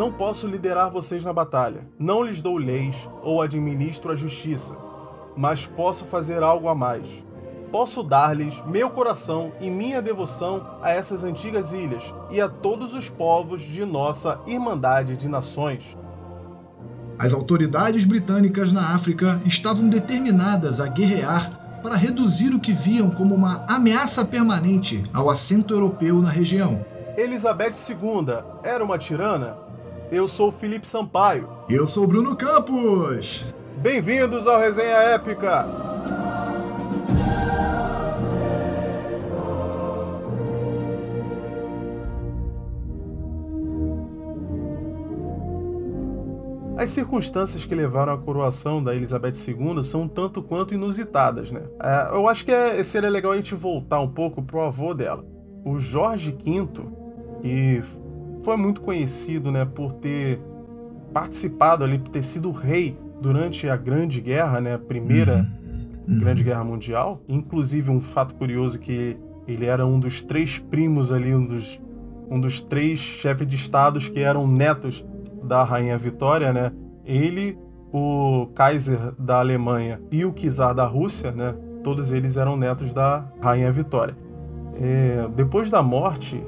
Não posso liderar vocês na batalha. Não lhes dou leis ou administro a justiça. Mas posso fazer algo a mais. Posso dar-lhes meu coração e minha devoção a essas antigas ilhas e a todos os povos de nossa Irmandade de Nações. As autoridades britânicas na África estavam determinadas a guerrear para reduzir o que viam como uma ameaça permanente ao assento europeu na região. Elizabeth II era uma tirana? Eu sou Felipe Sampaio. Eu sou Bruno Campos. Bem-vindos ao Resenha Épica. As circunstâncias que levaram à coroação da Elizabeth II são tanto quanto inusitadas, né? É, eu acho que é, seria legal a gente voltar um pouco pro avô dela. O Jorge V, que foi muito conhecido né, por ter participado ali, por ter sido rei durante a Grande Guerra, né, a primeira uhum. Grande Guerra Mundial. Inclusive, um fato curioso que ele era um dos três primos ali, um dos, um dos três chefes de estados que eram netos da Rainha Vitória, né? Ele, o Kaiser da Alemanha e o Czar da Rússia, né? Todos eles eram netos da Rainha Vitória. É, depois da morte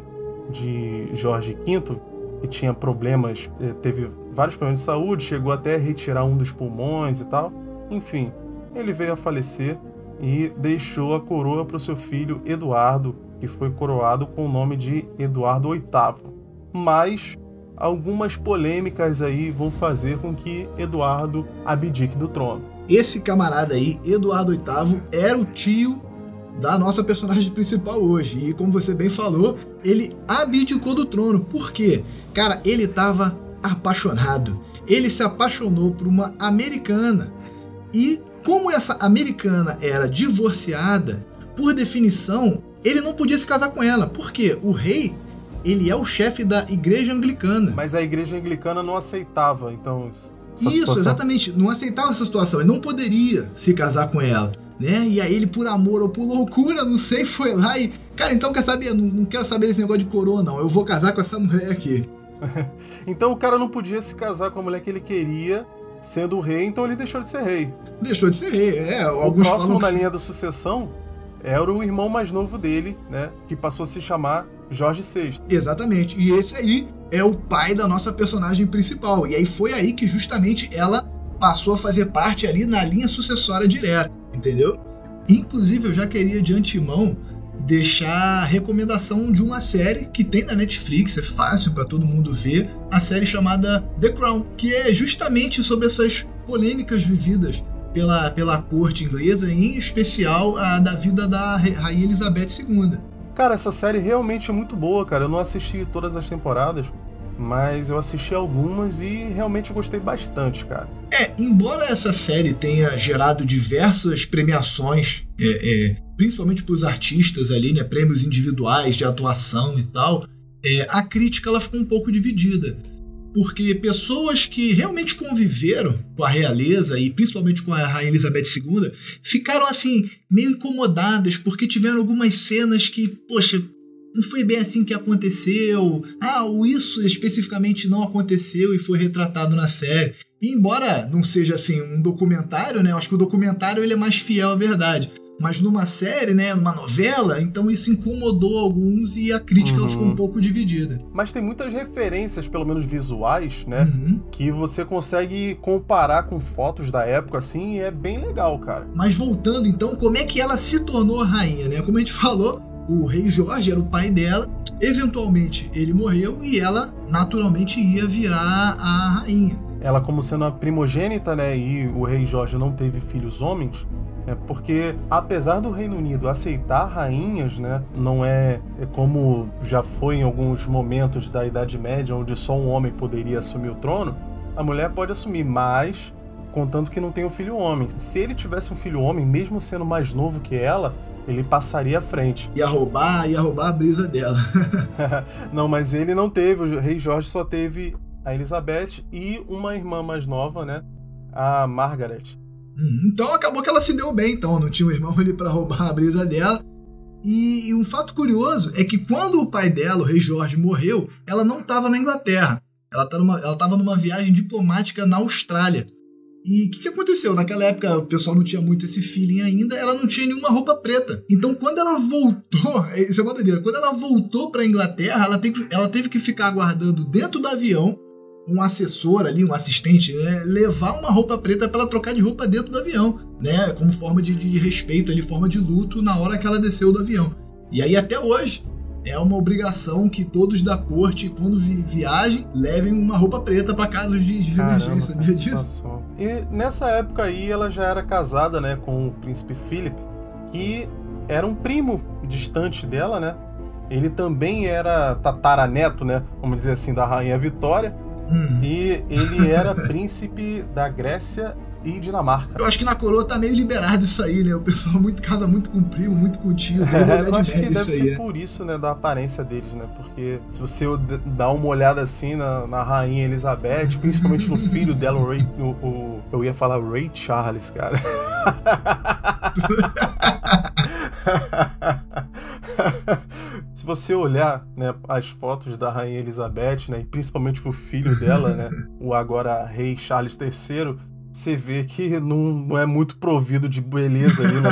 de Jorge V, que tinha problemas, é, teve vários problemas de saúde, chegou até a retirar um dos pulmões e tal. Enfim, ele veio a falecer e deixou a coroa para o seu filho Eduardo, que foi coroado com o nome de Eduardo VIII. Mas algumas polêmicas aí vão fazer com que Eduardo abdique do trono. Esse camarada aí, Eduardo VIII, era o tio da nossa personagem principal hoje. E como você bem falou, ele abdicou do trono. Por quê? Cara, ele estava apaixonado. Ele se apaixonou por uma americana. E como essa americana era divorciada, por definição, ele não podia se casar com ela. Por quê? O rei ele é o chefe da igreja anglicana. Mas a igreja anglicana não aceitava, então. Isso, situação. exatamente. Não aceitava essa situação. Ele não poderia se casar com ela. Né? E aí ele, por amor ou por loucura, não sei, foi lá e. Cara, então quer saber? Não, não quero saber desse negócio de coroa, não. Eu vou casar com essa mulher aqui. então o cara não podia se casar com a mulher que ele queria, sendo o rei, então ele deixou de ser rei. Deixou de ser rei, é. O próximo na linha da sucessão era o irmão mais novo dele, né? Que passou a se chamar Jorge VI. Exatamente. E esse aí é o pai da nossa personagem principal. E aí foi aí que justamente ela passou a fazer parte ali na linha sucessória direta, entendeu? Inclusive, eu já queria de antemão deixar a recomendação de uma série que tem na Netflix, é fácil para todo mundo ver, a série chamada The Crown, que é justamente sobre essas polêmicas vividas pela, pela corte inglesa, em especial a da vida da Rainha Elizabeth II. Cara, essa série realmente é muito boa, cara. Eu não assisti todas as temporadas, mas eu assisti algumas e realmente gostei bastante, cara. É, embora essa série tenha gerado diversas premiações, é, é, principalmente para os artistas ali, né, prêmios individuais de atuação e tal, é, a crítica ela ficou um pouco dividida porque pessoas que realmente conviveram com a realeza e principalmente com a rainha Elizabeth II ficaram assim meio incomodadas porque tiveram algumas cenas que, poxa, não foi bem assim que aconteceu. Ah, o isso especificamente não aconteceu e foi retratado na série. E embora não seja assim um documentário, né? Eu acho que o documentário ele é mais fiel à verdade mas numa série, né, numa novela, então isso incomodou alguns e a crítica uhum. ficou um pouco dividida. Mas tem muitas referências, pelo menos visuais, né, uhum. que você consegue comparar com fotos da época assim, e é bem legal, cara. Mas voltando então, como é que ela se tornou rainha, né? Como a gente falou, o rei Jorge era o pai dela, eventualmente ele morreu e ela naturalmente ia virar a rainha. Ela como sendo a primogênita, né, e o rei Jorge não teve filhos homens, é porque, apesar do Reino Unido aceitar rainhas, né, não é, é como já foi em alguns momentos da Idade Média, onde só um homem poderia assumir o trono, a mulher pode assumir, mas contanto que não tenha um filho homem. Se ele tivesse um filho homem, mesmo sendo mais novo que ela, ele passaria à frente. Ia roubar, ia roubar a brisa dela. não, mas ele não teve, o rei Jorge só teve a Elizabeth e uma irmã mais nova, né? A Margaret. Uhum. Então acabou que ela se deu bem, então não tinha um irmão ali para roubar a brisa dela. E, e, um fato curioso é que quando o pai dela, o rei Jorge, morreu, ela não estava na Inglaterra. Ela estava numa, ela tava numa viagem diplomática na Austrália. E o que, que, aconteceu? Naquela época o pessoal não tinha muito esse feeling ainda, ela não tinha nenhuma roupa preta. Então quando ela voltou, isso é uma doideira, quando ela voltou para Inglaterra, ela teve, ela teve que ficar aguardando dentro do avião um assessor ali, um assistente, né, levar uma roupa preta para ela trocar de roupa dentro do avião, né, como forma de, de respeito, ali, forma de luto na hora que ela desceu do avião. E aí até hoje é uma obrigação que todos da corte, quando vi viajem, levem uma roupa preta para casos de, de Caramba, emergência. Sabia disso? E nessa época aí ela já era casada, né, com o príncipe Philip, que era um primo distante dela, né? Ele também era tataraneto, né? Vamos dizer assim, da rainha Vitória. Hum. E ele era príncipe da Grécia e Dinamarca. Eu acho que na coroa tá meio liberado isso aí, né? O pessoal muito casa muito com o primo, muito com o tio. É, eu acho que deve ser aí, né? por isso, né? Da aparência deles, né? Porque se você dá uma olhada assim na, na rainha Elizabeth, principalmente no filho dela, o Ray, o, o, eu ia falar Ray Charles, cara. se você olhar né, as fotos da rainha Elizabeth, né, e principalmente o filho dela, né, o agora rei Charles III, você vê que não, não é muito provido de beleza ali, né?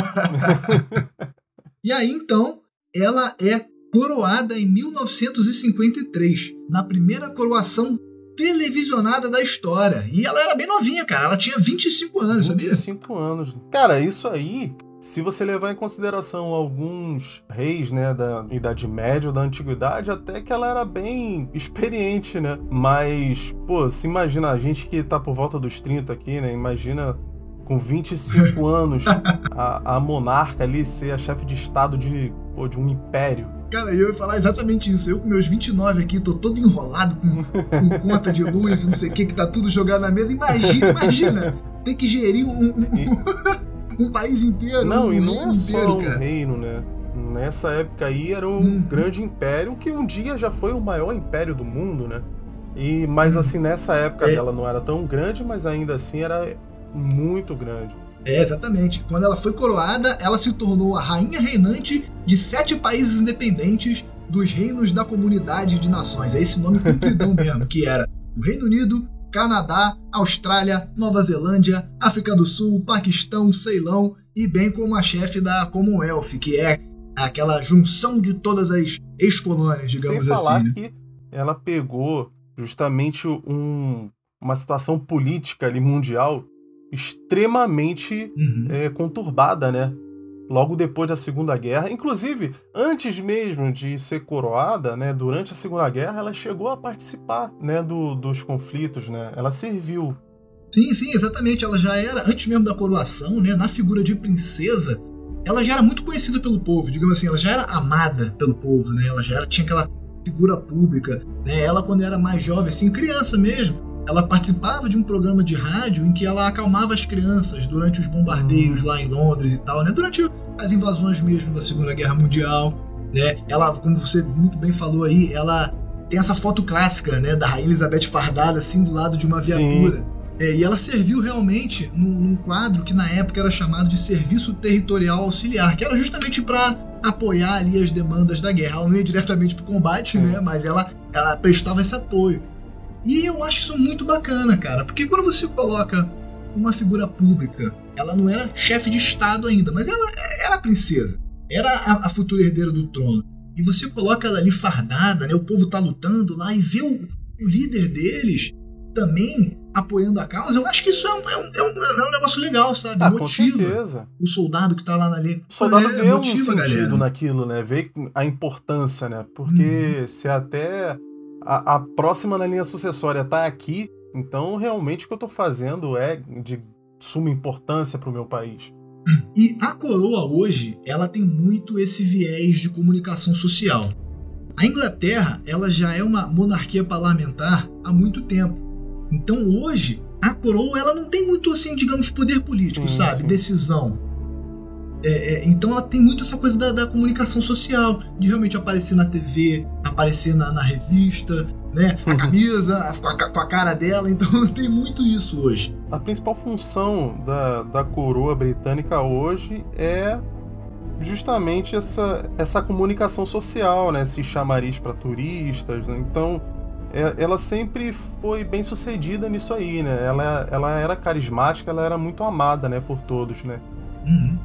e aí, então, ela é coroada em 1953, na primeira coroação televisionada da história. E ela era bem novinha, cara. Ela tinha 25 anos, 25 sabia? anos. Cara, isso aí se você levar em consideração alguns reis, né, da Idade Média ou da Antiguidade, até que ela era bem experiente, né? Mas, pô, se imagina, a gente que tá por volta dos 30 aqui, né? Imagina com 25 anos a, a monarca ali ser a chefe de estado de, pô, de um império. Cara, eu ia falar exatamente isso. Eu com meus 29 aqui, tô todo enrolado com, com conta de luz, não sei o que, que tá tudo jogado na mesa. Imagina, imagina! Tem que gerir um, um, um país inteiro. Não, um e não é só um reino, né? Nessa época aí era um hum. grande império que um dia já foi o maior império do mundo, né? E mas hum. assim nessa época é. dela não era tão grande, mas ainda assim era muito grande. É, exatamente. Quando ela foi coroada, ela se tornou a rainha reinante de sete países independentes dos reinos da comunidade de nações. É esse nome compridão mesmo, que era o Reino Unido, Canadá, Austrália, Nova Zelândia, África do Sul, Paquistão, Ceilão e bem como a chefe da Commonwealth, que é aquela junção de todas as ex-colônias, digamos Sem falar assim. Né? que ela pegou justamente um, uma situação política ali mundial extremamente uhum. é, conturbada, né? Logo depois da Segunda Guerra. Inclusive, antes mesmo de ser coroada, né, durante a Segunda Guerra, ela chegou a participar né, do, dos conflitos, né? Ela serviu. Sim, sim, exatamente. Ela já era, antes mesmo da coroação, né, na figura de princesa, ela já era muito conhecida pelo povo, digamos assim, ela já era amada pelo povo, né? Ela já era, tinha aquela figura pública, né? Ela quando era mais jovem, assim, criança mesmo, ela participava de um programa de rádio em que ela acalmava as crianças durante os bombardeios hum. lá em Londres e tal, né? Durante as invasões mesmo da Segunda Guerra Mundial, né? Ela, como você muito bem falou aí, ela tem essa foto clássica, né, da Rainha Elizabeth fardada assim do lado de uma viatura. É, e ela serviu realmente num, num, quadro que na época era chamado de Serviço Territorial Auxiliar, que era justamente para apoiar ali as demandas da guerra. Ela não ia diretamente para o combate, é. né, mas ela, ela prestava esse apoio. E eu acho isso muito bacana, cara, porque quando você coloca uma figura pública, ela não era chefe de Estado ainda, mas ela era princesa, era a, a, futura herdeira do trono. E você coloca ela ali fardada, né? O povo tá lutando lá e vê o, o líder deles também apoiando a causa, eu acho que isso é um, é um, é um, é negócio legal, sabe? Ah, motiva o soldado que tá lá na linha. O soldado é, vê um sentido naquilo, né? Vê a importância, né? Porque uhum. se até a, a próxima na linha sucessória tá aqui, então realmente o que eu tô fazendo é de suma importância para o meu país. E a coroa hoje, ela tem muito esse viés de comunicação social. A Inglaterra, ela já é uma monarquia parlamentar há muito tempo. Então hoje, a coroa ela não tem muito assim, digamos, poder político, sim, sabe? Sim. Decisão. É, é, então ela tem muito essa coisa da, da, comunicação social, de realmente aparecer na TV, aparecer na, na revista, né? A camisa, com a, com a, cara dela, então tem muito isso hoje. A principal função da, da coroa britânica hoje é justamente essa, essa comunicação social, né? Esse chamariz para turistas. Né? Então, é, ela sempre foi bem sucedida nisso aí, né? Ela, ela era carismática, ela era muito amada, né, por todos, né? Uhum.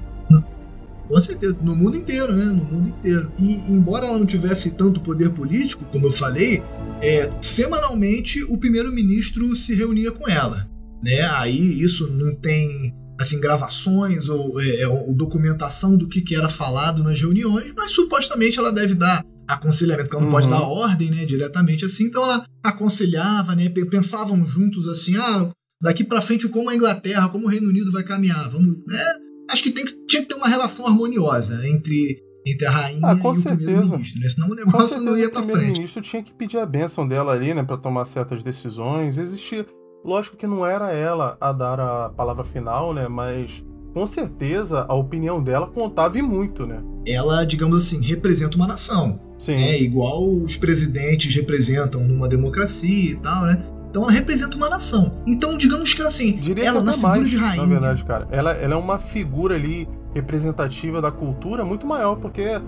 Com certeza, no mundo inteiro, né? No mundo inteiro. E embora ela não tivesse tanto poder político, como eu falei, é, semanalmente o primeiro-ministro se reunia com ela. Né? Aí isso não tem assim gravações ou, é, é ou documentação do que, que era falado nas reuniões, mas supostamente ela deve dar aconselhamento, porque ela não uhum. pode dar ordem, né, diretamente assim. Então ela aconselhava, né, pensavam juntos assim, ah, daqui para frente como a Inglaterra, como o Reino Unido vai caminhar, vamos, né? Acho que, tem que tinha que ter uma relação harmoniosa entre entre a rainha ah, e o primeiro-ministro, né? Senão o negócio não ia para frente. O primeiro-ministro tinha que pedir a bênção dela ali, né, para tomar certas decisões. Existia, lógico que não era ela a dar a palavra final, né, mas com certeza a opinião dela contava e muito, né? Ela, digamos assim, representa uma nação. Sim. É igual os presidentes representam numa democracia e tal, né? Então ela representa uma nação. Então, digamos que assim, Diria ela que na figura mais, de rainha. Na verdade, cara, ela, ela é uma figura ali representativa da cultura muito maior, porque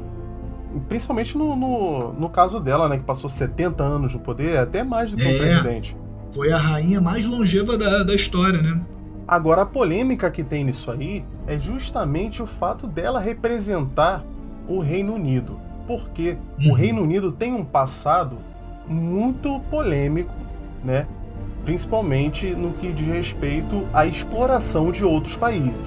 principalmente no, no, no, caso dela, né, que passou 70 anos no poder, até mais do que é, um presidente. Foi a rainha mais longeva da, da história, né? Agora, a polêmica que tem nisso aí é justamente o fato dela representar o Reino Unido. Porque uhum. o Reino Unido tem um passado muito polêmico, né? Principalmente no que diz respeito à exploração de outros países.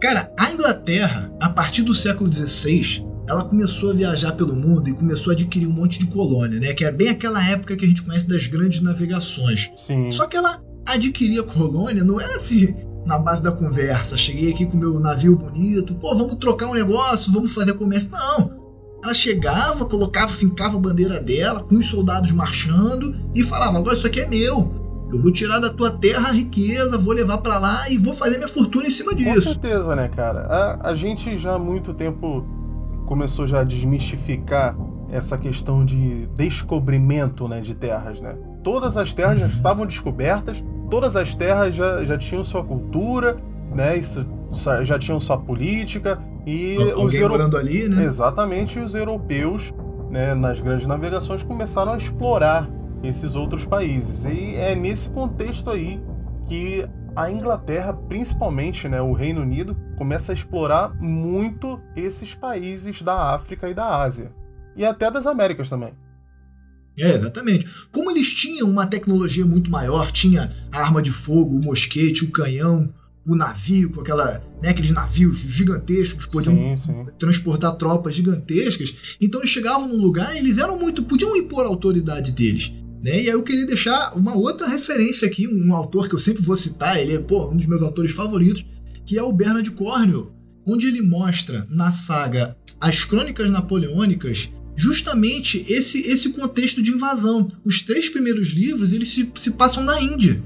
Cara, a Inglaterra, a partir do século XVI, ela começou a viajar pelo mundo e começou a adquirir um monte de colônia, né? Que é bem aquela época que a gente conhece das grandes navegações. Sim. Só que ela adquiria colônia, não era assim na base da conversa. Cheguei aqui com meu navio bonito, pô, vamos trocar um negócio, vamos fazer comércio. Não. Ela chegava, colocava, fincava a bandeira dela, com os soldados marchando e falava: agora isso aqui é meu. Eu vou tirar da tua terra a riqueza, vou levar para lá e vou fazer minha fortuna em cima disso. Com certeza, né, cara? A, a gente já há muito tempo começou já a desmistificar essa questão de descobrimento né, de terras, né? Todas as terras já estavam descobertas, todas as terras já, já tinham sua cultura, né? Isso, já tinham sua política e Alguém os europeus ali, né? Exatamente, os europeus, né, nas grandes navegações começaram a explorar esses outros países. E é nesse contexto aí que a Inglaterra, principalmente né, o Reino Unido, começa a explorar muito esses países da África e da Ásia. E até das Américas também. É, exatamente. Como eles tinham uma tecnologia muito maior, tinha a arma de fogo, o mosquete, o canhão, o navio, com aquela, né, aqueles navios gigantescos, podiam sim, sim. transportar tropas gigantescas. Então eles chegavam num lugar e eles eram muito. podiam impor a autoridade deles. Né? E aí eu queria deixar uma outra referência aqui, um autor que eu sempre vou citar, ele é pô, um dos meus autores favoritos, que é o Bernard Cornwell, onde ele mostra na saga As Crônicas Napoleônicas justamente esse, esse contexto de invasão. Os três primeiros livros eles se, se passam na Índia.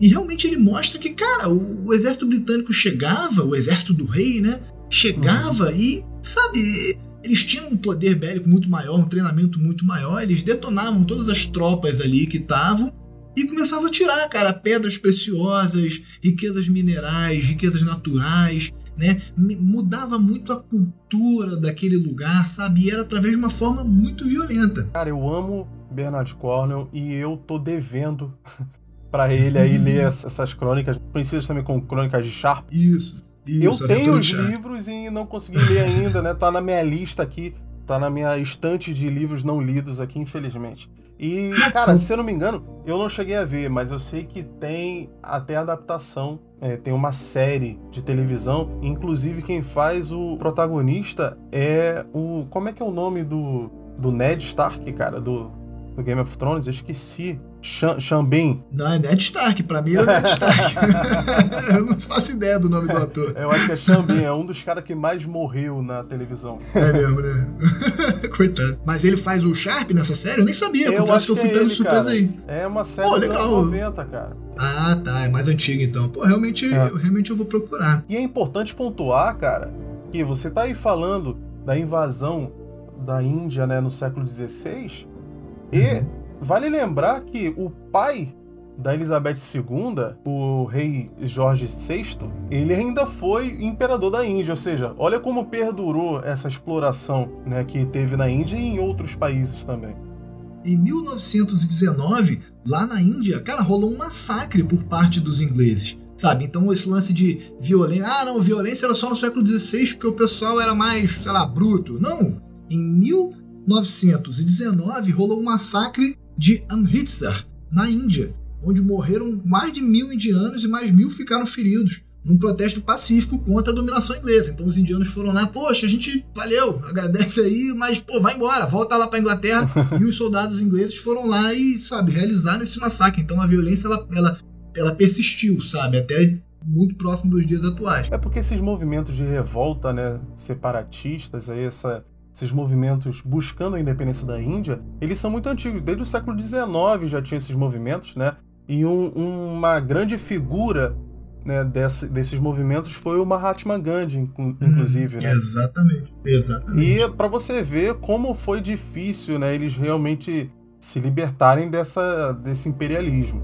E realmente ele mostra que, cara, o, o exército britânico chegava, o exército do rei, né? Chegava uhum. e, sabe, eles tinham um poder bélico muito maior, um treinamento muito maior, eles detonavam todas as tropas ali que estavam e começavam a tirar, cara, pedras preciosas, riquezas minerais, riquezas naturais, né? Mudava muito a cultura daquele lugar, sabe? E era através de uma forma muito violenta. Cara, eu amo Bernard Cornwell e eu tô devendo para ele aí ler essas crônicas, conhecidas também como crônicas de Sharp. Isso. Isso, eu tenho os livros e não consegui ler ainda, né? Tá na minha lista aqui, tá na minha estante de livros não lidos aqui, infelizmente. E, cara, se eu não me engano, eu não cheguei a ver, mas eu sei que tem até adaptação. É, tem uma série de televisão. Inclusive, quem faz o protagonista é o. Como é que é o nome do, do Ned Stark, cara? Do, do Game of Thrones? Eu esqueci. Xambin. Não, é Ned Stark. Pra mim é Ned Stark. eu não faço ideia do nome do ator. Eu acho que é Xambin. É um dos caras que mais morreu na televisão. É mesmo, né? Coitado. Mas ele faz o Sharp nessa série? Eu nem sabia. Eu acho que eu fui pego de surpresa aí. É uma série Pô, dos anos 90, cara. Ah, tá. É mais antiga então. Pô, realmente, é. eu, realmente eu vou procurar. E é importante pontuar, cara, que você tá aí falando da invasão da Índia, né, no século XVI. E... Uhum Vale lembrar que o pai da Elizabeth II, o rei Jorge VI, ele ainda foi imperador da Índia, ou seja, olha como perdurou essa exploração né, que teve na Índia e em outros países também. Em 1919, lá na Índia, cara, rolou um massacre por parte dos ingleses. Sabe? Então esse lance de violência. Ah, não, violência era só no século XVI porque o pessoal era mais, sei lá, bruto. Não. Em 1919 rolou um massacre de Amritsar, na Índia, onde morreram mais de mil indianos e mais mil ficaram feridos num protesto pacífico contra a dominação inglesa. Então os indianos foram lá, poxa, a gente valeu, agradece aí, mas pô, vai embora, volta lá para Inglaterra. e os soldados ingleses foram lá e, sabe, realizaram esse massacre. Então a violência ela, ela, ela persistiu, sabe, até muito próximo dos dias atuais. É porque esses movimentos de revolta, né, separatistas, aí essa esses movimentos buscando a independência da Índia, eles são muito antigos. Desde o século XIX já tinha esses movimentos, né? E um, uma grande figura né, desse, desses movimentos foi o Mahatma Gandhi, inclusive, hum, né? Exatamente, exatamente. E para você ver como foi difícil, né, eles realmente se libertarem dessa, desse imperialismo.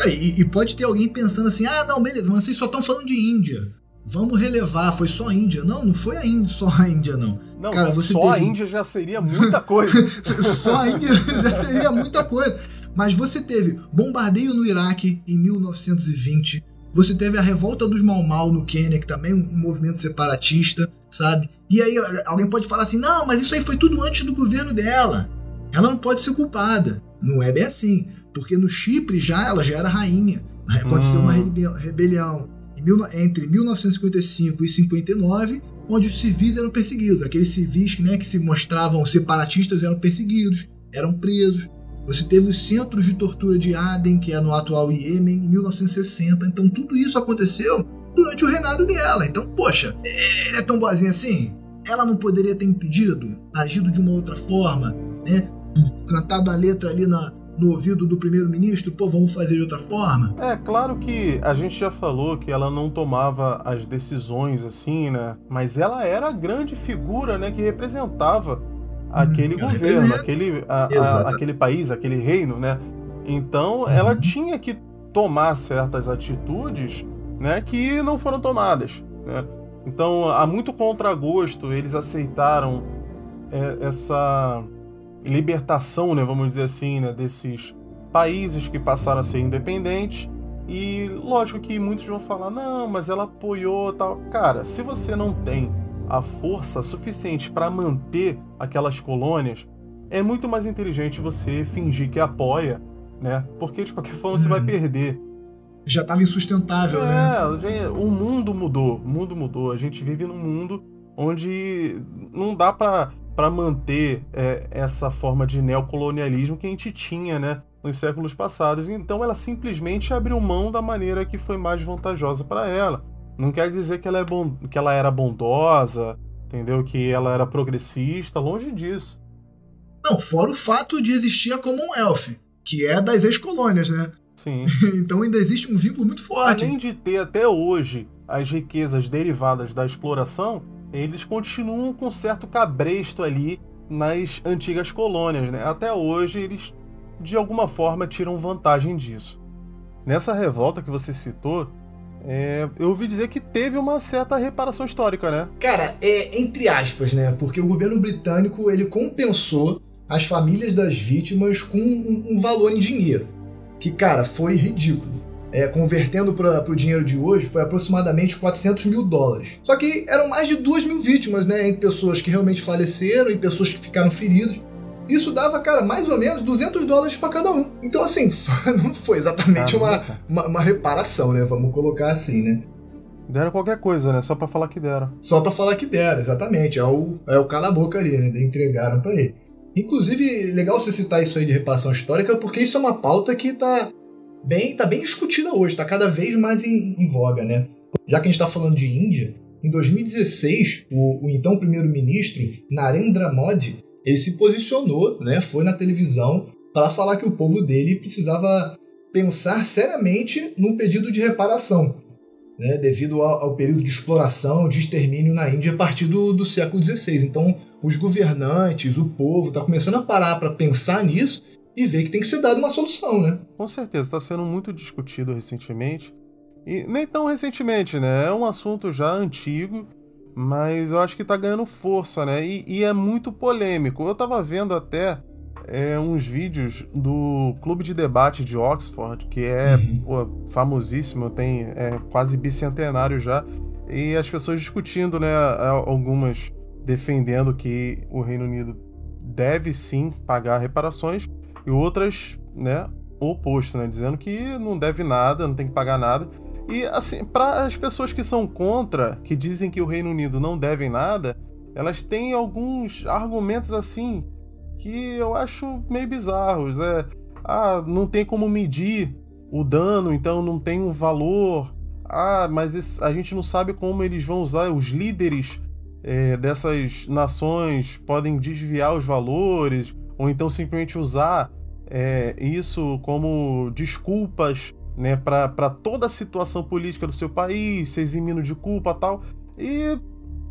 É, e, e, pode ter alguém pensando assim, ah, não, beleza, mas vocês só estão falando de Índia. Vamos relevar, foi só a Índia. Não, não foi a Índia, só a Índia, não. Não, Cara, você só teve... a Índia já seria muita coisa. só a Índia já seria muita coisa. Mas você teve bombardeio no Iraque em 1920. Você teve a revolta dos Mau Mau no Quênia, que também é um movimento separatista, sabe? E aí alguém pode falar assim: não, mas isso aí foi tudo antes do governo dela. Ela não pode ser culpada. Não é bem assim. Porque no Chipre já ela já era rainha. Aconteceu hum. uma rebelião entre 1955 e 59, onde os civis eram perseguidos. Aqueles civis né, que se mostravam separatistas eram perseguidos, eram presos. Você teve os centros de tortura de Aden, que é no atual Iêmen, em 1960. Então tudo isso aconteceu durante o reinado dela. Então, poxa, é, é tão boazinha assim? Ela não poderia ter impedido, agido de uma outra forma, né? Cantado a letra ali na, no ouvido do primeiro-ministro, pô, vamos fazer de outra forma? É, claro que a gente já falou que ela não tomava as decisões assim, né? Mas ela era a grande figura, né, que representava aquele hum, governo, aquele, a, a, aquele país, aquele reino, né? Então, uhum. ela tinha que tomar certas atitudes, né, que não foram tomadas, né? Então, há muito contragosto, eles aceitaram é, essa libertação, né, vamos dizer assim, né, desses países que passaram a ser independentes. E lógico que muitos vão falar: "Não, mas ela apoiou tal". Cara, se você não tem a força suficiente para manter aquelas colônias, é muito mais inteligente você fingir que apoia, né? Porque de qualquer forma você vai uhum. perder. Já estava insustentável, é, né? o mundo mudou, o mundo mudou. A gente vive num mundo onde não dá para para manter é, essa forma de neocolonialismo que a gente tinha, né, nos séculos passados. Então ela simplesmente abriu mão da maneira que foi mais vantajosa para ela. Não quer dizer que ela, é bon... que ela era bondosa, entendeu? Que ela era progressista, longe disso. Não, fora o fato de existir a Commonwealth, que é das ex-colônias, né? Sim. então ainda existe um vínculo muito forte. Além de ter até hoje as riquezas derivadas da exploração, eles continuam com certo cabresto ali nas antigas colônias, né? Até hoje eles de alguma forma tiram vantagem disso. Nessa revolta que você citou, é, eu ouvi dizer que teve uma certa reparação histórica, né? Cara, é entre aspas, né? Porque o governo britânico ele compensou as famílias das vítimas com um, um valor em dinheiro, que cara foi ridículo é, convertendo para o dinheiro de hoje, foi aproximadamente 400 mil dólares. Só que eram mais de 2 mil vítimas, né? Entre pessoas que realmente faleceram e pessoas que ficaram feridas. Isso dava, cara, mais ou menos 200 dólares para cada um. Então, assim, não foi exatamente uma, uma, uma, reparação, né? Vamos colocar assim, né? Deram qualquer coisa, né? Só para falar que deram. Só para falar que deram, exatamente. É o, é o cala-boca ali, né? Entregaram para ele. Inclusive, legal você citar isso aí de reparação histórica, porque isso é uma pauta que tá bem, tá bem discutida hoje, está cada vez mais em, em, voga, né? Já que a gente está falando de Índia, em 2016, o, o então primeiro-ministro Narendra Modi ele se posicionou, né? Foi na televisão para falar que o povo dele precisava pensar seriamente num pedido de reparação, né, devido ao, ao, período de exploração, de extermínio na Índia a partir do, do século XVI. Então, os governantes, o povo, está começando a parar para pensar nisso e ver que tem que ser dada uma solução, né? Com certeza, está sendo muito discutido recentemente. E nem tão recentemente, né? É um assunto já antigo, mas eu acho que está ganhando força, né? E, e, é muito polêmico. Eu estava vendo até é, uns vídeos do Clube de Debate de Oxford, que é uhum. pô, famosíssimo, tem é, quase bicentenário já, e as pessoas discutindo, né? Algumas defendendo que o Reino Unido deve sim pagar reparações, e outras, né, o oposto, né, dizendo que não deve nada, não tem que pagar nada. E assim, para as pessoas que são contra, que dizem que o Reino Unido não deve nada, elas têm alguns argumentos assim que eu acho meio bizarros. É, ah, não tem como medir o dano, então não tem um valor. Ah, mas a gente não sabe como eles vão usar os líderes é, dessas nações podem desviar os valores ou então simplesmente usar é, isso como desculpas né, para toda a situação política do seu país, se eximindo de culpa tal. E.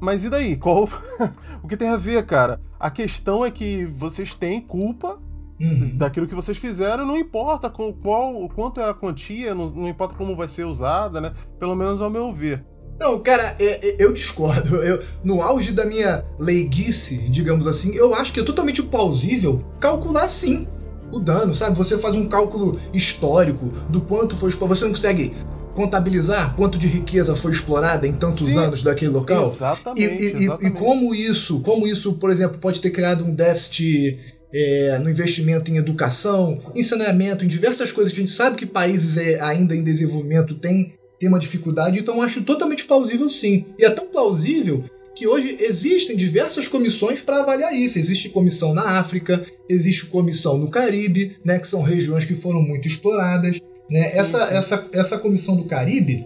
Mas e daí? Qual. o que tem a ver, cara? A questão é que vocês têm culpa uhum. daquilo que vocês fizeram, não importa com qual, o quanto é a quantia, não, não importa como vai ser usada, né? Pelo menos ao meu ver. Não, cara, é, é, eu discordo. Eu, no auge da minha leiguice, digamos assim, eu acho que é totalmente plausível calcular sim o dano, sabe? Você faz um cálculo histórico do quanto foi explorado. Você não consegue contabilizar quanto de riqueza foi explorada em tantos sim, anos daquele local? Exatamente e, e, exatamente. e, como isso, como isso, por exemplo, pode ter criado um déficit é, no investimento em educação, em saneamento, em diversas coisas que a gente sabe que países é, ainda em desenvolvimento têm tem uma dificuldade, então acho totalmente plausível sim. E é tão plausível que hoje existem diversas comissões para avaliar isso. Existe comissão na África, existe comissão no Caribe, né, que são regiões que foram muito exploradas. Né? Sim, essa, sim. Essa, essa comissão do Caribe,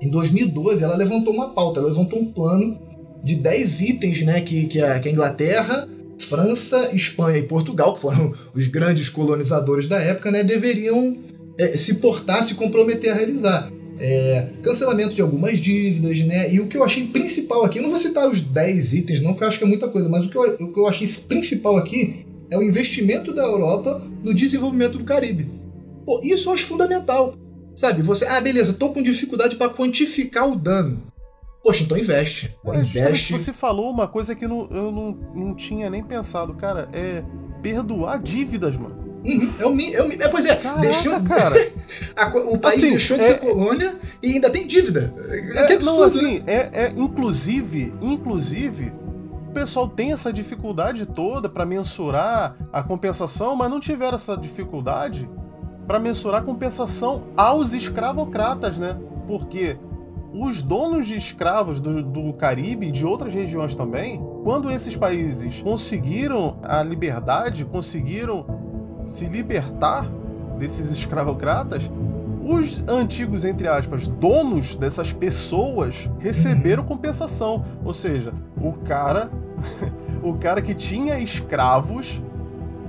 em 2012, ela levantou uma pauta, ela levantou um plano de 10 itens né, que, que, a, que a Inglaterra, França, Espanha e Portugal, que foram os grandes colonizadores da época, né, deveriam é, se portar, se comprometer a realizar é, cancelamento de algumas dívidas, né? E o que eu achei principal aqui, eu não vou citar os 10 itens, não, porque eu acho que é muita coisa, mas o que eu, o que eu achei principal aqui é o investimento da Europa no desenvolvimento do Caribe. Pô, isso eu acho fundamental. Sabe, você, ah, beleza, tô com dificuldade para quantificar o dano. Poxa, então investe. Pô, investe. Você falou uma coisa que não, eu não, não tinha nem pensado, cara, é perdoar dívidas, mano. Uhum, é o, é o, é, pois é, Caraca, deixou, cara. a, o país assim, deixou de é, ser colônia e ainda tem dívida. É, que absurdo, não, assim, né? é, é, inclusive, inclusive, o pessoal tem essa dificuldade toda para mensurar a compensação, mas não tiveram essa dificuldade para mensurar a compensação aos escravocratas, né? Porque os donos de escravos do, do Caribe e de outras regiões também, quando esses países conseguiram a liberdade, conseguiram se libertar desses escravocratas, os antigos, entre aspas, donos dessas pessoas receberam compensação. Ou seja, o cara, o cara que tinha escravos,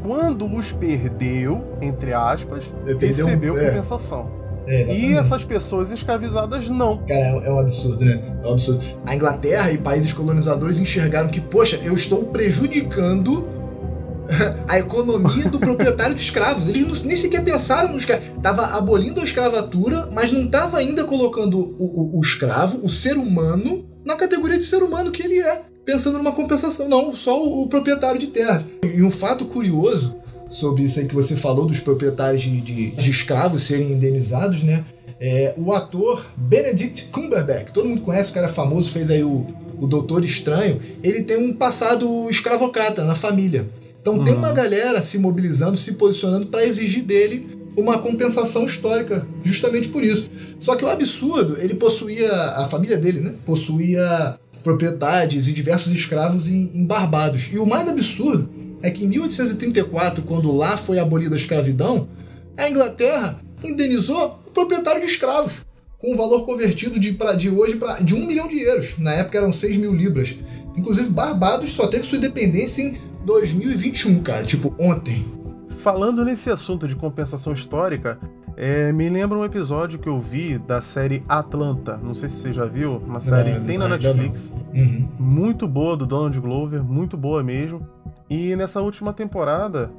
quando os perdeu, entre aspas, recebeu é. compensação. É, e essas pessoas escravizadas não. Cara, é, é, um absurdo, né? É um absurdo. A Inglaterra e países colonizadores enxergaram que, poxa, eu estou prejudicando a economia do proprietário de escravos. Eles não, nem sequer pensaram no escravo. Tava abolindo a escravatura, mas não estava ainda colocando o, o, o escravo, o ser humano, na categoria de ser humano que ele é. Pensando numa compensação. Não, só o, o proprietário de terra. E um fato curioso sobre isso aí que você falou dos proprietários de, de, de escravos serem indenizados, né? É, o ator Benedict Cumberbatch, todo mundo conhece, o cara famoso, fez aí o, o Doutor Estranho, ele tem um passado escravocrata na família. Então uhum. tem uma galera se mobilizando, se posicionando para exigir dele uma compensação histórica, justamente por isso. Só que o absurdo, ele possuía, a família dele, né, possuía propriedades e diversos escravos em, em Barbados. E o mais absurdo é que em 1834, quando lá foi abolida a escravidão, a Inglaterra indenizou o proprietário de escravos, com um valor convertido de, pra, de hoje para de um milhão de euros. Na época eram 6 mil libras. Inclusive, Barbados só teve sua independência em 2021, cara, tipo, ontem. Falando nesse assunto de compensação histórica, é, me lembra um episódio que eu vi da série Atlanta. Não sei se você já viu, uma série não, tem na Netflix. Uhum. Muito boa do Donald Glover, muito boa mesmo. E nessa última temporada,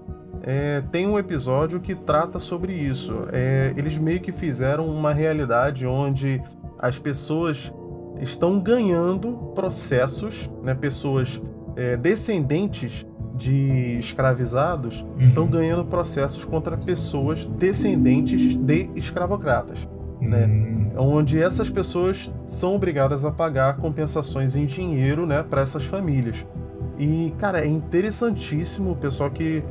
é, tem um episódio que trata sobre isso. É, eles meio que fizeram uma realidade onde as pessoas estão ganhando processos, né, pessoas é, descendentes de escravizados uhum. estão ganhando processos contra pessoas descendentes de escravocratas. Né? Uhum. Onde essas pessoas são obrigadas a pagar compensações em dinheiro né, para essas famílias. E, cara, é interessantíssimo o pessoal que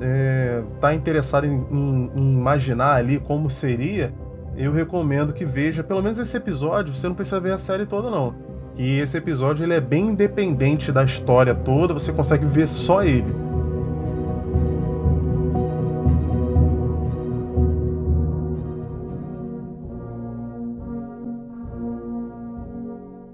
é, tá interessado em, em, em, imaginar ali como seria. Eu recomendo que veja pelo menos esse episódio. Você não precisa ver a série toda, não. Que esse episódio ele é bem independente da história toda, você consegue ver só ele.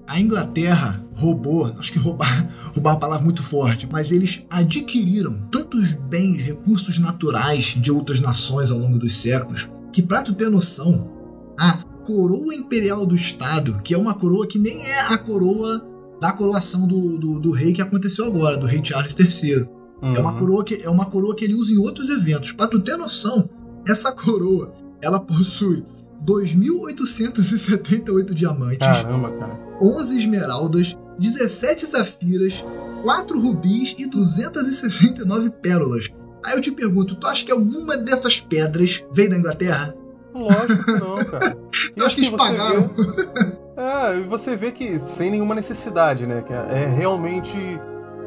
A Inglaterra roubou, acho que roubar, roubar é uma palavra muito forte, mas eles adquiriram tantos bens, recursos naturais de outras nações ao longo dos séculos, que para tu ter noção, a coroa imperial do Estado, que é uma coroa que nem é a coroa da coroação do, do, do rei que aconteceu agora, do rei Charles III. Uhum. É, uma uhum. coroa que, é uma coroa que ele usa em outros eventos. Para tu ter noção, essa coroa ela possui 2.878 diamantes, Caramba, cara. 11 esmeraldas, 17 safiras, 4 rubis e 269 pérolas. Aí eu te pergunto, tu acha que alguma dessas pedras veio da Inglaterra? Lógico que não, cara. E acho assim, que eles pagaram. Vê... É, você vê que sem nenhuma necessidade, né? Que é realmente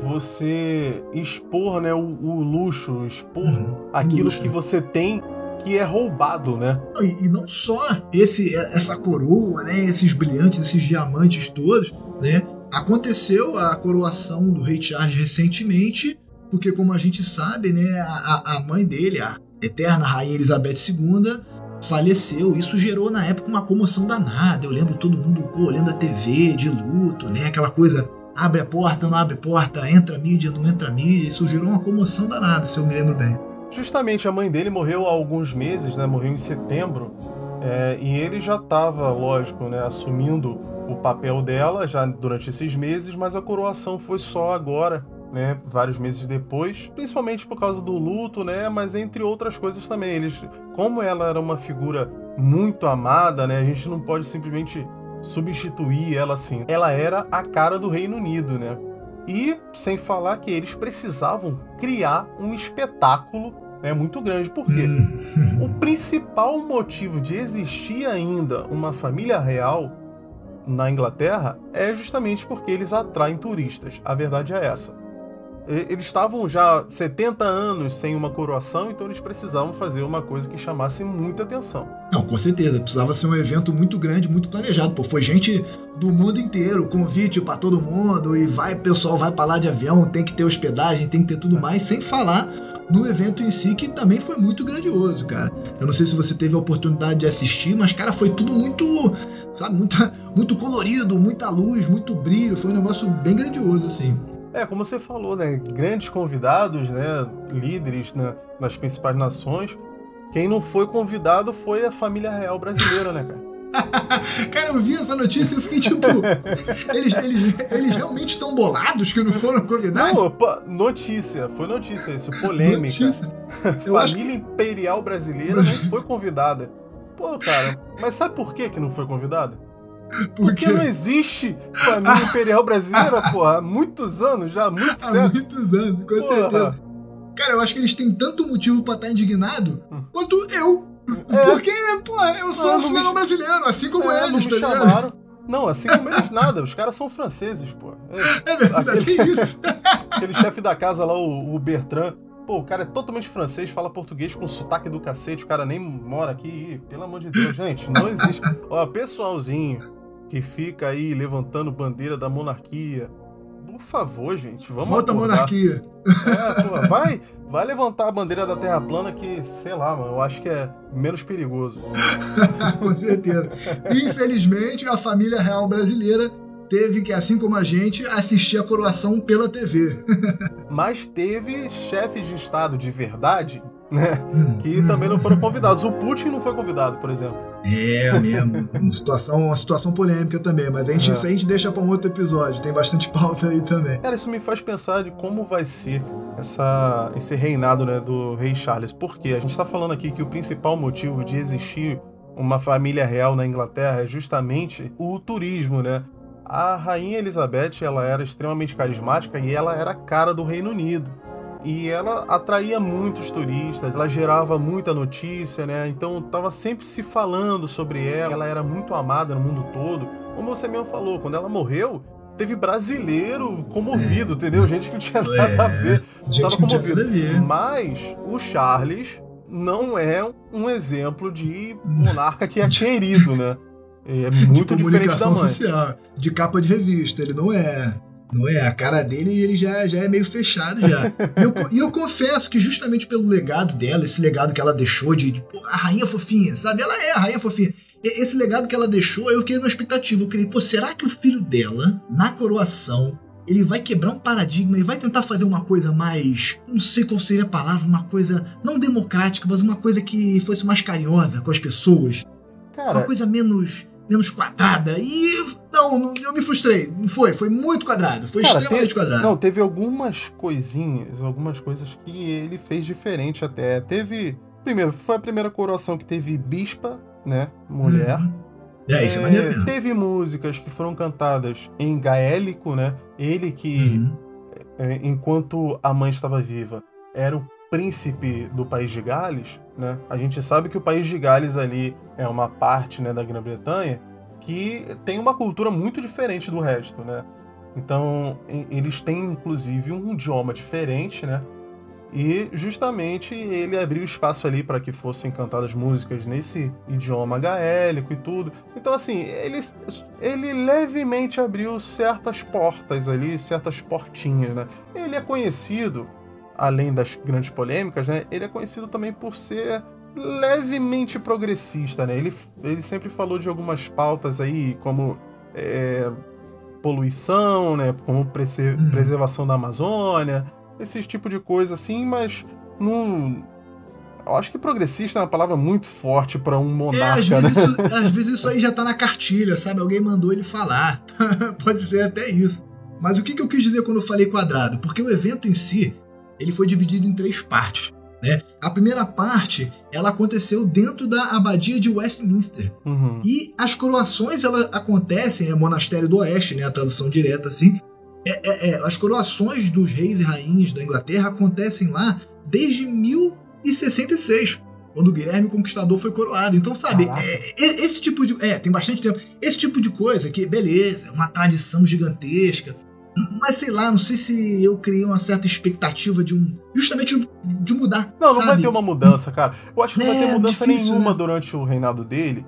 você expor né, o, o luxo, expor uhum, aquilo luxo. que você tem que é roubado, né? E, e, não só esse, essa coroa, né? Esses brilhantes, esses diamantes todos, né? Aconteceu a coroação do rei Charles recentemente, porque como a gente sabe, né? A, a mãe dele, a eterna rainha Elizabeth II, faleceu. Isso gerou na época uma comoção danada. Eu lembro todo mundo pô, olhando a TV de luto, né? Aquela coisa abre a porta, não abre a porta, entra a mídia, não entra a mídia. Isso gerou uma comoção danada, se eu me lembro bem. Justamente a mãe dele morreu há alguns meses, né? Morreu em setembro. É, e ele já estava, lógico, né, assumindo o papel dela já durante esses meses, mas a coroação foi só agora, né, vários meses depois, principalmente por causa do luto, né, mas entre outras coisas também. Eles, como ela era uma figura muito amada, né, a gente não pode simplesmente substituir ela assim. Ela era a cara do Reino Unido, né? E sem falar que eles precisavam criar um espetáculo né, muito grande. Por quê? Hum. o principal motivo de existir ainda uma família real na Inglaterra é justamente porque eles atraem turistas. A verdade é essa. Eles estavam já 70 anos sem uma coroação, então eles precisavam fazer uma coisa que chamasse muita atenção. Não, com certeza. Precisava ser um evento muito grande, muito planejado. Pô, foi gente do mundo inteiro, convite para todo mundo, e vai, pessoal vai para lá de avião, tem que ter hospedagem, tem que ter tudo mais, sem falar no evento em si, que também foi muito grandioso, cara. Eu não sei se você teve a oportunidade de assistir, mas, cara, foi tudo muito, sabe, muito, muito colorido, muita luz, muito brilho. Foi um negócio bem grandioso, assim. É, como você falou, né? Grandes convidados, né? Líderes né? nas principais nações. Quem não foi convidado foi a família real brasileira, né, cara? cara, eu vi essa notícia e eu fiquei tipo. eles, eles, eles realmente estão bolados que não foram convidados? Não, opa, notícia, foi notícia isso, polêmica. Notícia. Família que... Imperial Brasileira não foi convidada. Pô, cara, mas sabe por que, que não foi convidada? Porque não existe família imperial brasileira, porra, há muitos anos já, muitos Há muitos anos, com porra. certeza. Cara, eu acho que eles têm tanto motivo para estar tá indignado hum. quanto eu. É. Porque, pô, eu sou não, um cidadão me... brasileiro, assim como é, eles, não tá chamaram. Não, assim como eles nada, os caras são franceses, pô. É, é verdade, aquele, isso. aquele chefe da casa lá, o, o Bertrand, Pô, o cara é totalmente francês, fala português com sotaque do cacete, o cara nem mora aqui. Pelo amor de Deus, gente, não existe. Ó, pessoalzinho, que fica aí levantando bandeira da monarquia. Por favor, gente, vamos Volta a monarquia. É, pô, vai, vai levantar a bandeira da Terra plana que, sei lá, mano, eu acho que é menos perigoso. Com certeza. Infelizmente, a família real brasileira teve que, assim como a gente, assistir a coroação pela TV. Mas teve chefes de Estado de verdade, né? Hum, que também não foram convidados. O Putin não foi convidado, por exemplo. É mesmo. uma, situação, uma situação polêmica também, mas a gente, é. isso a gente deixa para um outro episódio, tem bastante pauta aí também. Cara, isso me faz pensar de como vai ser essa, esse reinado né, do rei Charles. Porque a gente está falando aqui que o principal motivo de existir uma família real na Inglaterra é justamente o turismo, né? A rainha Elizabeth, ela era extremamente carismática e ela era a cara do Reino Unido e ela atraía muitos turistas, ela gerava muita notícia, né? Então tava sempre se falando sobre ela, ela era muito amada no mundo todo. Como você mesmo falou, quando ela morreu, teve brasileiro comovido, é. entendeu? Gente que não tinha nada é. a ver, Gente tava comovido. Mas o Charles não é um exemplo de monarca que é querido, né? É muito de diferente da mãe. social, de capa de revista, ele não é. Não é? A cara dele ele já, já é meio fechado já. e, eu, e eu confesso que justamente pelo legado dela, esse legado que ela deixou de, de pô, a rainha fofinha, sabe? Ela é a rainha fofinha. Esse legado que ela deixou, eu criei uma expectativa. Eu criei, pô, será que o filho dela, na coroação, ele vai quebrar um paradigma e vai tentar fazer uma coisa mais. Não sei qual seria a palavra, uma coisa não democrática, mas uma coisa que fosse mais carinhosa com as pessoas. Cara, uma coisa menos menos quadrada. E não, eu me frustrei. Não foi, foi muito quadrado. Foi Cara, extremamente teve, quadrado. Não, teve algumas coisinhas, algumas coisas que ele fez diferente até. Teve. Primeiro, foi a primeira coroação que teve bispa, né? Mulher. Uhum. É, isso é, é maneiro mesmo. Teve músicas que foram cantadas em gaélico, né? Ele que, uhum. é, enquanto a mãe estava viva, era o príncipe do país de Gales, né? A gente sabe que o país de Gales ali é uma parte né, da Grã-Bretanha que tem uma cultura muito diferente do resto, né? Então, eles têm inclusive um idioma diferente, né? E justamente ele abriu espaço ali para que fossem cantadas músicas nesse idioma gaélico e tudo. Então, assim, ele, ele levemente abriu certas portas ali, certas portinhas, né? Ele é conhecido além das grandes polêmicas, né, ele é conhecido também por ser levemente progressista, né? Ele, ele sempre falou de algumas pautas aí, como é, poluição, né? Como prese uhum. preservação da Amazônia, esse tipo de coisa assim, mas não. Eu acho que progressista é uma palavra muito forte para um monarca. É, às, vezes né? isso, às vezes isso aí já tá na cartilha, sabe? Alguém mandou ele falar. Pode ser até isso. Mas o que, que eu quis dizer quando eu falei quadrado? Porque o evento em si, ele foi dividido em três partes. Né? A primeira parte ela aconteceu dentro da abadia de Westminster uhum. e as coroações ela acontecem é monastério do Oeste, né? A tradução direta assim. É, é, é, as coroações dos reis e rainhas da Inglaterra acontecem lá desde 1066, quando o Guilherme Conquistador foi coroado. Então, sabe, é, esse tipo de. É, tem bastante tempo. Esse tipo de coisa que, beleza, é uma tradição gigantesca. Mas sei lá, não sei se eu criei uma certa expectativa de um. Justamente de mudar. Não, não vai ter uma mudança, cara. Eu acho que não é, vai ter mudança difícil, nenhuma né? durante o reinado dele.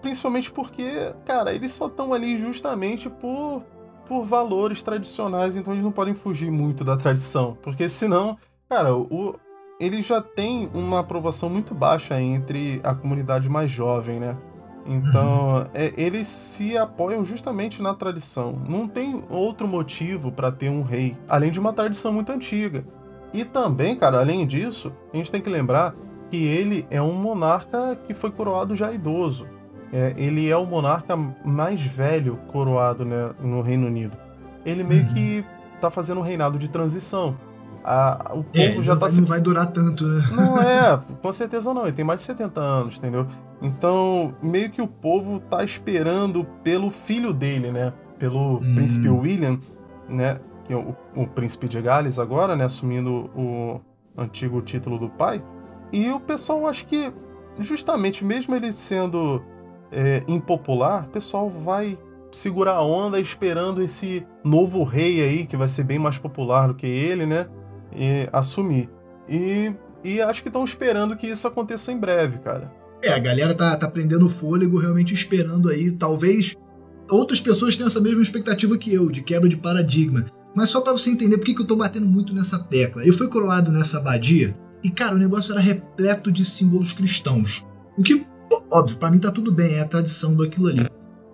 Principalmente porque, cara, eles só estão ali justamente por, por valores tradicionais, então eles não podem fugir muito da tradição. Porque senão, cara, o, ele já tem uma aprovação muito baixa entre a comunidade mais jovem, né? Então, uhum. é, eles se apoiam justamente na tradição. Não tem outro motivo para ter um rei, além de uma tradição muito antiga. E também, cara, além disso, a gente tem que lembrar que ele é um monarca que foi coroado já idoso. É, ele é o monarca mais velho coroado né, no Reino Unido. Ele meio uhum. que tá fazendo um reinado de transição. A, o povo é, já tá se. Não vai durar tanto, né? Não é, com certeza não. Ele tem mais de 70 anos, entendeu? Então, meio que o povo tá esperando pelo filho dele, né? Pelo hum. príncipe William, né? É o, o, príncipe de Gales agora, né? Assumindo o antigo título do pai. E o pessoal, acho que, justamente, mesmo ele sendo é, impopular, o pessoal vai segurar a onda esperando esse novo rei aí, que vai ser bem mais popular do que ele, né? E assumir. E, e acho que estão esperando que isso aconteça em breve, cara. É, a galera tá, tá prendendo fôlego, realmente esperando aí. Talvez outras pessoas tenham essa mesma expectativa que eu, de quebra de paradigma. Mas só para você entender por que, que eu tô batendo muito nessa tecla. Eu fui coroado nessa abadia e, cara, o negócio era repleto de símbolos cristãos. O que, óbvio, para mim tá tudo bem, é a tradição do ali.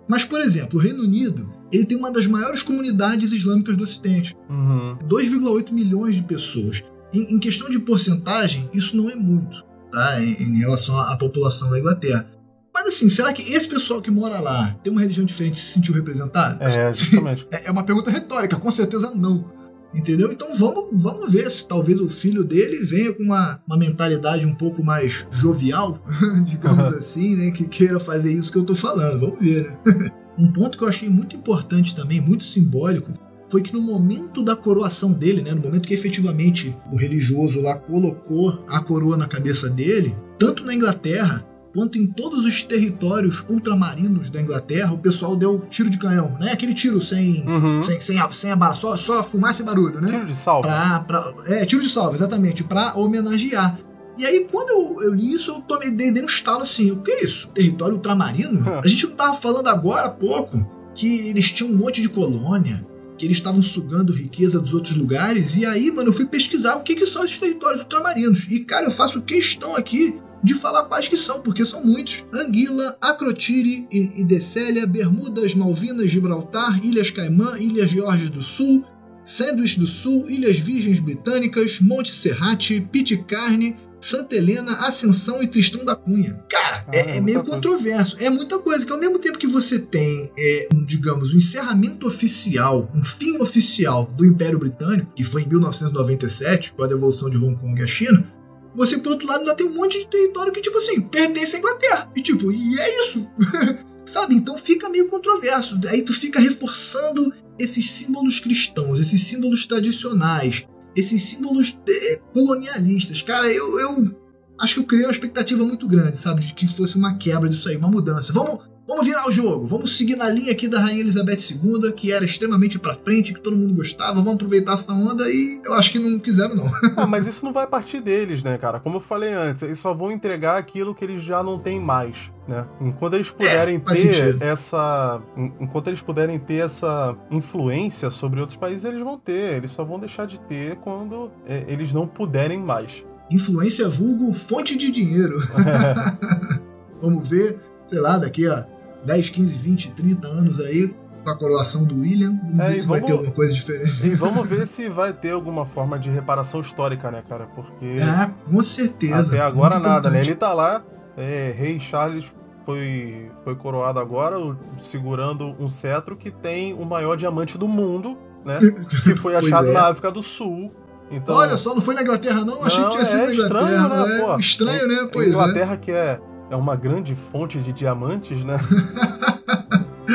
Mas, por exemplo, o Reino Unido ele tem uma das maiores comunidades islâmicas do Ocidente. Uhum. 2,8 milhões de pessoas. Em, em, questão de porcentagem, isso não é muito tá? em, em relação à população da Inglaterra. Mas assim, será que esse pessoal que mora lá tem uma religião diferente se sentiu representado? É, justamente. é uma pergunta retórica, com certeza não. Entendeu? Então vamos, vamos ver se talvez o filho dele venha com uma, uma mentalidade um pouco mais jovial, digamos assim, né? Que queira fazer isso que eu tô falando. Vamos ver, né? um ponto que eu achei muito importante também, muito simbólico, foi que no momento da coroação dele, né, no momento que efetivamente o religioso lá colocou a coroa na cabeça dele, tanto na Inglaterra quanto em todos os territórios ultramarinos da Inglaterra, o pessoal deu tiro de canhão, né? Aquele tiro sem, Uhum. sem, sem, a, sem a bala, só, só fumaça e barulho, né? Tiro de salva. Pra, pra, é, tiro de salva, exatamente, pra homenagear. E aí, quando eu, eu li isso, eu tomei, dei, dei um estalo assim: o que é isso? Território ultramarino? É. A gente não tava falando agora há pouco que eles tinham um monte de colônia, que eles estavam sugando riqueza dos outros lugares. E aí, mano, eu fui pesquisar o que, que são esses territórios ultramarinos. E, cara, eu faço questão aqui de falar quais que são, porque são muitos. Anguila, Acrotiri e, Decélia, Bermudas, Malvinas, Gibraltar, Ilhas Caimã, Ilhas Geórgias do Sul, Sandwich do Sul, Ilhas Virgens Britânicas, Monte Serrate, Pitcairn, Santa Helena, Ascensão e Tristão da Cunha. Cara, Ah, é, é meio coisa. controverso. É muita coisa que ao mesmo tempo que você tem, é, um, digamos, um encerramento oficial, um fim oficial do Império Britânico, que foi em 1997, com a devolução de Hong Kong à China, você, por outro lado, ainda tem um monte de território que, tipo assim, pertence à Inglaterra. E, tipo, e é isso. Sabe? Então fica meio controverso. Aí tu fica reforçando esses símbolos cristãos, esses símbolos tradicionais, esses símbolos eh, colonialistas. Cara, eu, eu acho que eu criei uma expectativa muito grande, sabe? De que fosse uma quebra disso aí, uma mudança. Vamos, vamos virar o jogo, vamos seguir na linha aqui da Rainha Elizabeth II, que era extremamente pra frente, que todo mundo gostava, vamos aproveitar essa onda e eu acho que não quiseram, não. Ah, mas isso não vai partir deles, né, cara? Como eu falei antes, eles só vão entregar aquilo que eles já não têm mais, né? Enquanto eles puderem faz ter sentido. essa. en- Enquanto eles puderem ter essa influência sobre outros países, eles vão ter. Eles só vão deixar de ter quando é, eles não puderem mais. Influência vulgo fonte de dinheiro. Vamos ver, sei lá, daqui a 10, 15, 20, 30 anos aí, com a coroação do William, vamos É, ver se vai vamos- ter alguma coisa diferente. E vamos ver se vai ter alguma forma de reparação histórica, né, cara? Porque Ah, com certeza. até agora Muito nada, né? importante. Ele tá lá, é, Rei Charles foi, foi coroado agora, segurando um cetro que tem o maior diamante do mundo, né? Que foi achado é. na África do Sul. Então, Olha só, não foi na Inglaterra, não? Achei que Não, tinha sido é na estranho, Inglaterra. né, é. pô? Estranho, né? a Pois é. Inglaterra que é, é uma grande fonte de diamantes, né?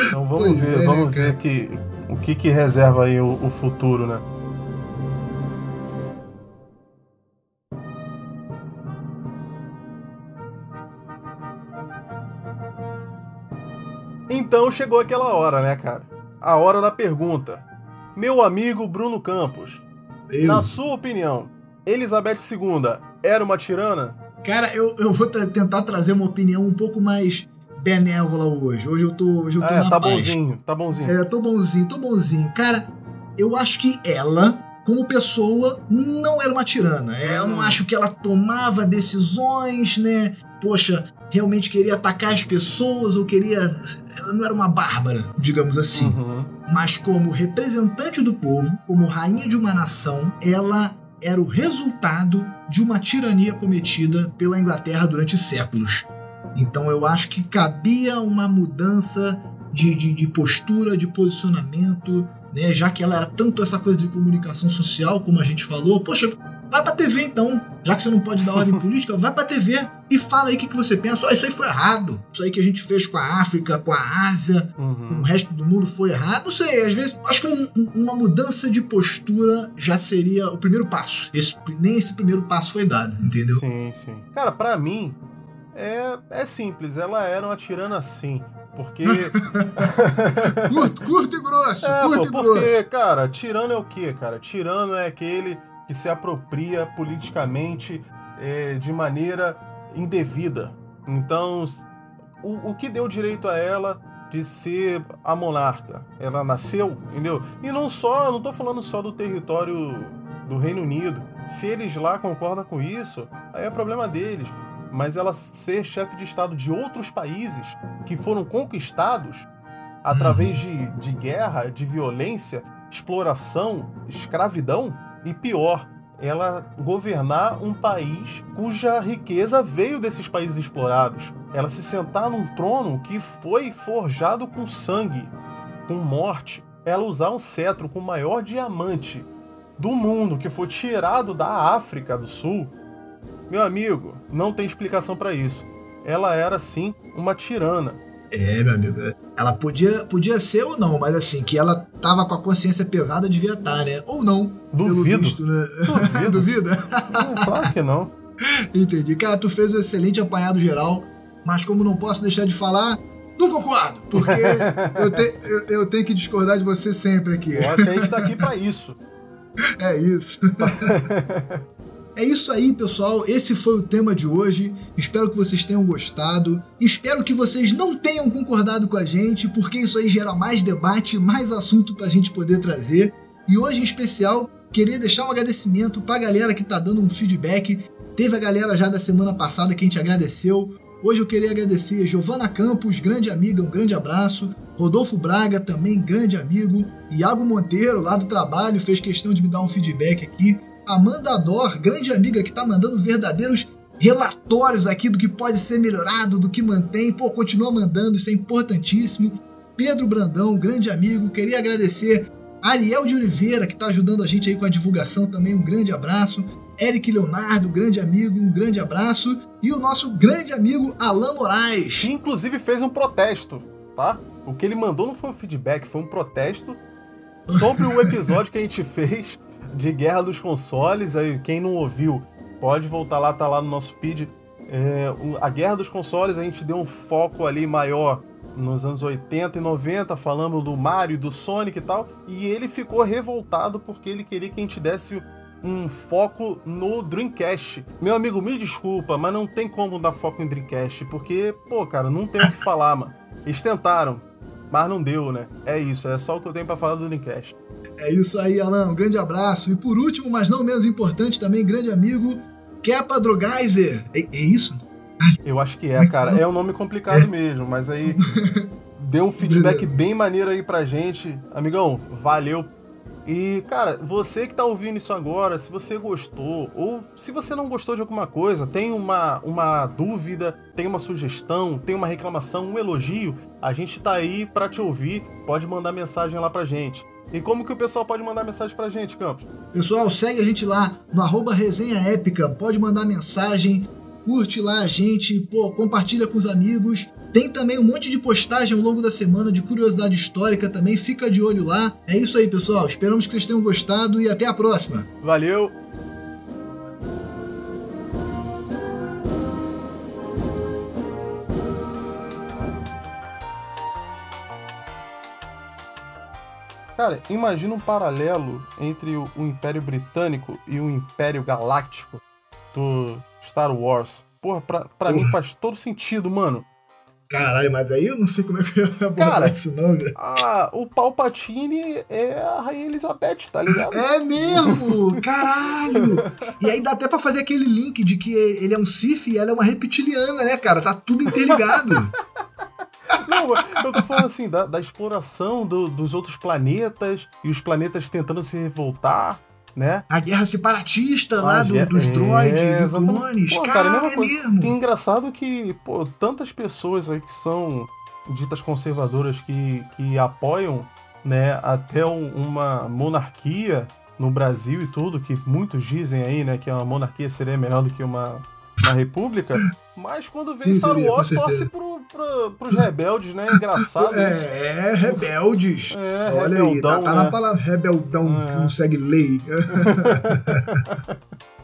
Então vamos Pois ver, é, vamos cara. ver que, o que, que reserva aí o, o futuro, né? Então chegou aquela hora, né, cara? A hora da pergunta. Meu amigo Bruno Campos, Eu- na sua opinião, Elizabeth II era uma tirana? Cara, eu, eu vou tra- tentar trazer uma opinião um pouco mais benévola hoje. Hoje eu tô, hoje eu tô É, na tá paz. bonzinho, tá bonzinho. É, tô bonzinho, tô bonzinho. Cara, eu acho que ela, como pessoa, não era uma tirana. É, Eu não acho que ela tomava decisões, né? Poxa, realmente queria atacar as pessoas ou queria. Ela não era uma bárbara, digamos assim. Uhum. Mas como representante do povo, como rainha de uma nação, ela era o resultado de uma tirania cometida pela Inglaterra durante séculos. Então eu acho que cabia uma mudança de, de, de postura, de posicionamento, né? Já que ela era tanto essa coisa de comunicação social, como a gente falou, poxa, pra TV então. Já que você não pode dar ordem política, vai pra TV e fala aí o que, que você pensa. Ó, isso aí foi errado. Isso aí que a gente fez com a África, com a Ásia, o Uhum. resto do mundo foi errado. Não sei, às vezes acho que um- um- uma mudança de postura já seria o primeiro passo. Esse- nem esse primeiro passo foi dado, entendeu? Sim, sim. Cara, pra mim, é, é simples. Ela era uma tirana sim. Porque. Curto, curto e grosso, é, curto pô, e porque, grosso. cara, tirano é o quê, cara? Tirano é aquele que se apropria politicamente é, de maneira indevida. Então, o, o que deu direito a ela de ser a monarca? Ela nasceu, entendeu? E não só, não tô falando só do território do Reino Unido. Se eles lá concordam com isso, aí é problema deles. Mas ela ser chefe de Estado de outros países que foram conquistados através de, de guerra, de violência, exploração, escravidão e pior, ela governar um país cuja riqueza veio desses países explorados. Ela se sentar num trono que foi forjado com sangue, com morte. Ela usar um cetro com o maior diamante do mundo que foi tirado da África do Sul. Meu amigo, não tem explicação para isso. Ela era sim uma tirana é, meu amigo. Ela podia, podia ser ou não, mas assim, que ela tava com a consciência pesada devia estar, né? Ou não. Duvido. Visto, né? Duvido. Duvida? Claro que não. Entendi. Cara, tu fez um excelente apanhado geral, mas como não posso deixar de falar, não concordo, porque eu, te, eu, eu, tenho que discordar de você sempre aqui. Eu acho que a gente tá aqui pra isso. É isso. É isso aí, pessoal. Esse foi o tema de hoje. Espero que vocês tenham gostado. Espero que vocês não tenham concordado com a gente, porque isso aí gera mais debate, mais assunto para a gente poder trazer. E hoje, em especial, queria deixar um agradecimento para a galera que está dando um feedback. Teve a galera já da semana passada que a gente agradeceu. Hoje eu queria agradecer Giovana Campos, grande amiga, um grande abraço. Rodolfo Braga, também grande amigo. Iago Monteiro, lá do trabalho, fez questão de me dar um feedback aqui. Amanda Dor, grande amiga que está mandando verdadeiros relatórios aqui do que pode ser melhorado, do que mantém. Pô, continua mandando, isso é importantíssimo. Pedro Brandão, grande amigo, queria agradecer. Ariel de Oliveira, que está ajudando a gente aí com a divulgação também, um grande abraço. Eric Leonardo, grande amigo, um grande abraço. E o nosso grande amigo Alan Moraes. Que inclusive fez um protesto, tá? O que ele mandou não foi um feedback, foi um protesto sobre o episódio que a gente fez de Guerra dos Consoles. Aí, quem não ouviu, pode voltar lá, tá lá no nosso feed. É, a Guerra dos Consoles, a gente deu um foco ali maior nos anos 80 e 90, falando do Mario, do Sonic e tal, e ele ficou revoltado porque ele queria que a gente desse um foco no Dreamcast. Meu amigo, me desculpa, mas não tem como dar foco em Dreamcast, porque, pô, cara, não tem o que falar, mano. Eles tentaram, mas não deu, né? É isso, é só o que eu tenho para falar do Dreamcast. É isso aí, Alan. Um grande abraço. E por último, mas não menos importante, também grande amigo, Kepa Drogaiser. É, é isso? Eu acho que é, cara. É um nome complicado é. mesmo, mas aí deu um feedback bem maneiro aí pra gente. Amigão, valeu. E, cara, você que tá ouvindo isso agora, se você gostou, ou se você não gostou de alguma coisa, tem uma, uma dúvida, tem uma sugestão, tem uma reclamação, um elogio, a gente tá aí para te ouvir. Pode mandar mensagem lá pra gente. E como que o pessoal pode mandar mensagem pra gente, Campos? Pessoal, segue a gente lá no arroba resenha épica, pode mandar mensagem, curte lá a gente, pô, compartilha com os amigos. Tem também um monte de postagem ao longo da semana de curiosidade histórica também, fica de olho lá. É isso aí, pessoal. Esperamos que vocês tenham gostado e até a próxima. Valeu! Cara, imagina um paralelo entre o, Império Britânico e o Império Galáctico do Star Wars. Porra, pra, pra mim faz todo sentido, mano. Caralho, mas aí eu não sei como é que eu ia abordar isso não, velho. Ah, o Palpatine é a Rainha Elizabeth, tá ligado? É mesmo! Caralho! e aí dá até pra fazer aquele link de que ele é um Sith e ela é uma reptiliana, né, cara? Tá tudo interligado. Não, eu tô falando assim, da, da exploração do, dos outros planetas e os planetas tentando se revoltar, né? A guerra separatista lá do, dos é, droids é, e clones. Pô, cara, cara é mesmo. E engraçado que, pô, tantas pessoas aí que são ditas conservadoras que, que apoiam, né, até um, uma monarquia no Brasil e tudo, que muitos dizem aí, né, que uma monarquia seria melhor do que uma, uma república. Mas quando vem Sim, Star Wars, torce pro, pro, pros rebeldes, né? Engraçado é, É, rebeldes. É, Olha rebeldão, aí, tá, tá né? na palavra rebeldão, é. que não segue lei.